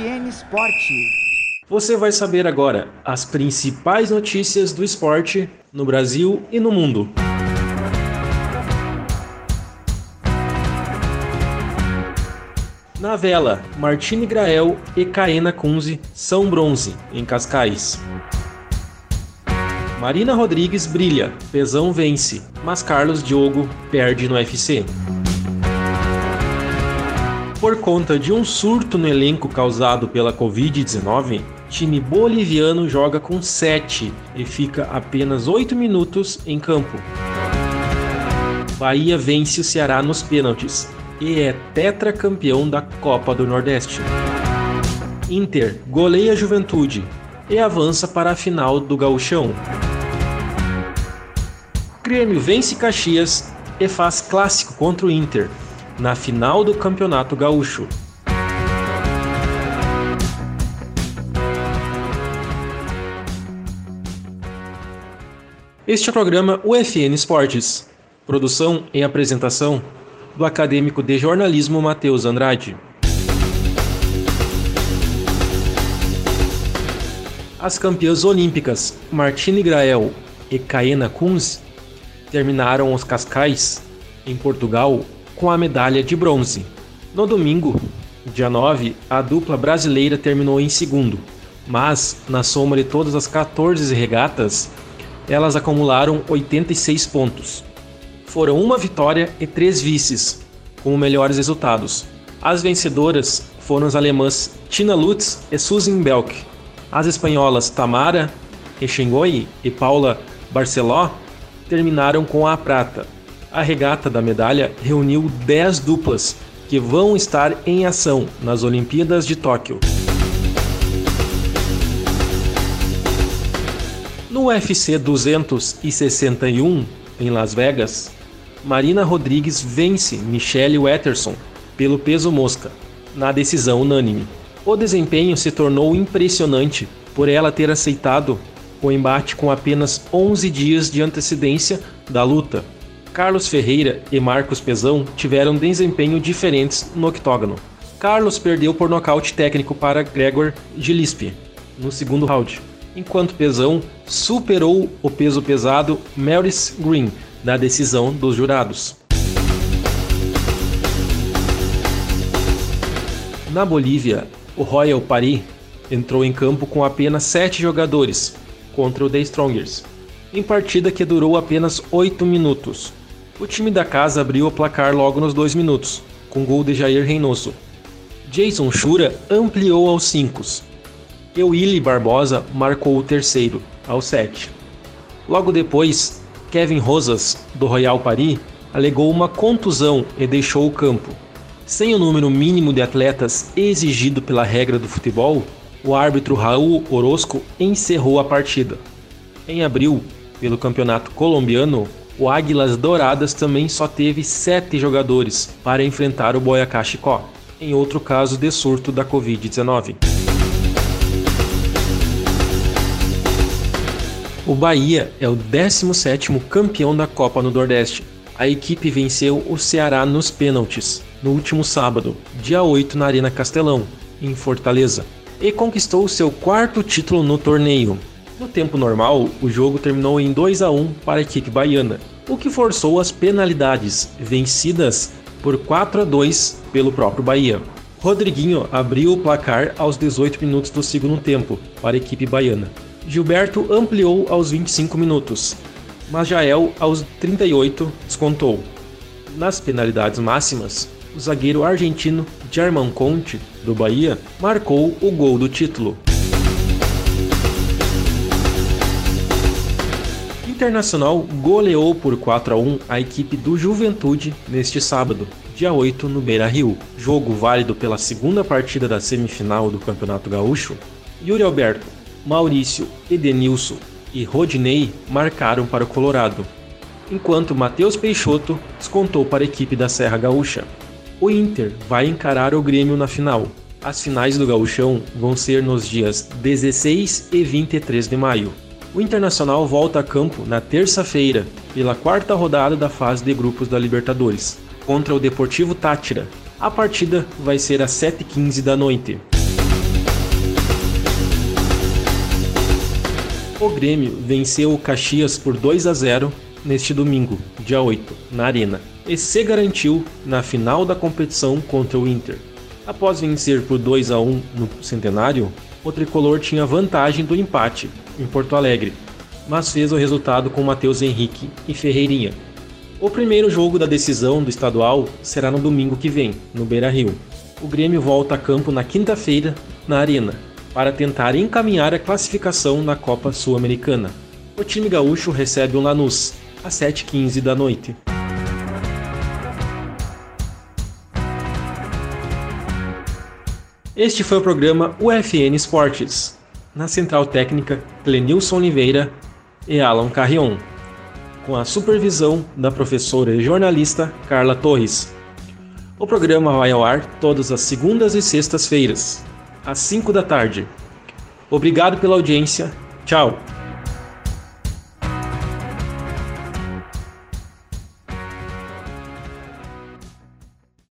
FN Esporte. Você vai saber agora as principais notícias do esporte no Brasil e no mundo. Na vela, Martine Grael e Caena Kunze são bronze em Cascais. Marina Rodrigues brilha, Pesão vence, mas Carlos Diogo perde no UFC. Por conta de um surto no elenco causado pela Covid-19, time boliviano joga com 7 e fica apenas 8 minutos em campo. Bahia vence o Ceará nos pênaltis, e é tetracampeão da Copa do Nordeste. Inter goleia a Juventude e avança para a final do Gauchão. Grêmio vence Caxias e faz clássico contra o Inter na final do Campeonato Gaúcho. Este é o programa UFN Esportes. Produção e apresentação do acadêmico de jornalismo Matheus Andrade. As campeãs olímpicas Martine Grael e Caena Kunz terminaram os cascais em Portugal com a medalha de bronze. No domingo, dia 9, a dupla brasileira terminou em segundo, mas na soma de todas as 14 regatas, elas acumularam 86 pontos foram uma vitória e três vices, como melhores resultados. As vencedoras foram as alemãs Tina Lutz e Susan Belk. As espanholas Tamara Echengoy e Paula Barceló terminaram com a prata. A regata da medalha reuniu 10 duplas que vão estar em ação nas Olimpíadas de Tóquio. No UFC 261 em Las Vegas, Marina Rodrigues vence Michelle Watterson pelo peso mosca, na decisão unânime. O desempenho se tornou impressionante por ela ter aceitado o embate com apenas 11 dias de antecedência da luta. Carlos Ferreira e Marcos Pezão tiveram desempenho diferentes no octógono. Carlos perdeu por nocaute técnico para Gregor Gillespie no segundo round, enquanto Pezão superou o peso pesado Maurice Green da decisão dos jurados. Na Bolívia, o Royal Paris entrou em campo com apenas sete jogadores contra o The Strongers, em partida que durou apenas oito minutos. O time da casa abriu o placar logo nos dois minutos, com gol de Jair Reynoso. Jason Shura ampliou aos cinco. E Willy Barbosa marcou o terceiro, aos sete. Logo depois, Kevin Rosas, do Royal Paris, alegou uma contusão e deixou o campo. Sem o número mínimo de atletas exigido pela regra do futebol, o árbitro Raul Orozco encerrou a partida. Em abril, pelo campeonato colombiano, o Águilas Douradas também só teve sete jogadores para enfrentar o Boyacá Chicó, em outro caso de surto da Covid-19. O Bahia é o 17º campeão da Copa no Nordeste. A equipe venceu o Ceará nos pênaltis no último sábado, dia 8 na Arena Castelão, em Fortaleza, e conquistou seu quarto título no torneio. No tempo normal, o jogo terminou em 2 a 1 para a equipe baiana, o que forçou as penalidades, vencidas por 4 a 2 pelo próprio Bahia. Rodriguinho abriu o placar aos 18 minutos do segundo tempo para a equipe baiana. Gilberto ampliou aos 25 minutos, mas Jael, aos 38, descontou. Nas penalidades máximas, o zagueiro argentino German Conte, do Bahia, marcou o gol do título. Internacional goleou por 4 a 1 a equipe do Juventude neste sábado, dia 8, no Beira-Rio. Jogo válido pela segunda partida da semifinal do Campeonato Gaúcho. Yuri Alberto Maurício, Edenilson e Rodney marcaram para o Colorado, enquanto Matheus Peixoto descontou para a equipe da Serra Gaúcha. O Inter vai encarar o Grêmio na final. As finais do Gaúchão vão ser nos dias 16 e 23 de maio. O Internacional volta a campo na terça-feira, pela quarta rodada da fase de grupos da Libertadores, contra o Deportivo Tátira. A partida vai ser às 7h15 da noite. O Grêmio venceu o Caxias por 2 a 0 neste domingo, dia 8, na Arena, e se garantiu na final da competição contra o Inter. Após vencer por 2 a 1 no Centenário, o tricolor tinha vantagem do empate em Porto Alegre, mas fez o resultado com Matheus Henrique e Ferreirinha. O primeiro jogo da decisão do estadual será no domingo que vem, no Beira-Rio. O Grêmio volta a campo na quinta-feira, na Arena, para tentar encaminhar a classificação na Copa Sul-Americana. O time gaúcho recebe o Lanús, às 7h15 da noite. Este foi o programa UFN Esportes, na central técnica Clenilson Oliveira e Alan Carrion, com a supervisão da professora e jornalista Carla Torres. O programa vai ao ar todas as segundas e sextas-feiras, às 5 da tarde. Obrigado pela audiência. Tchau!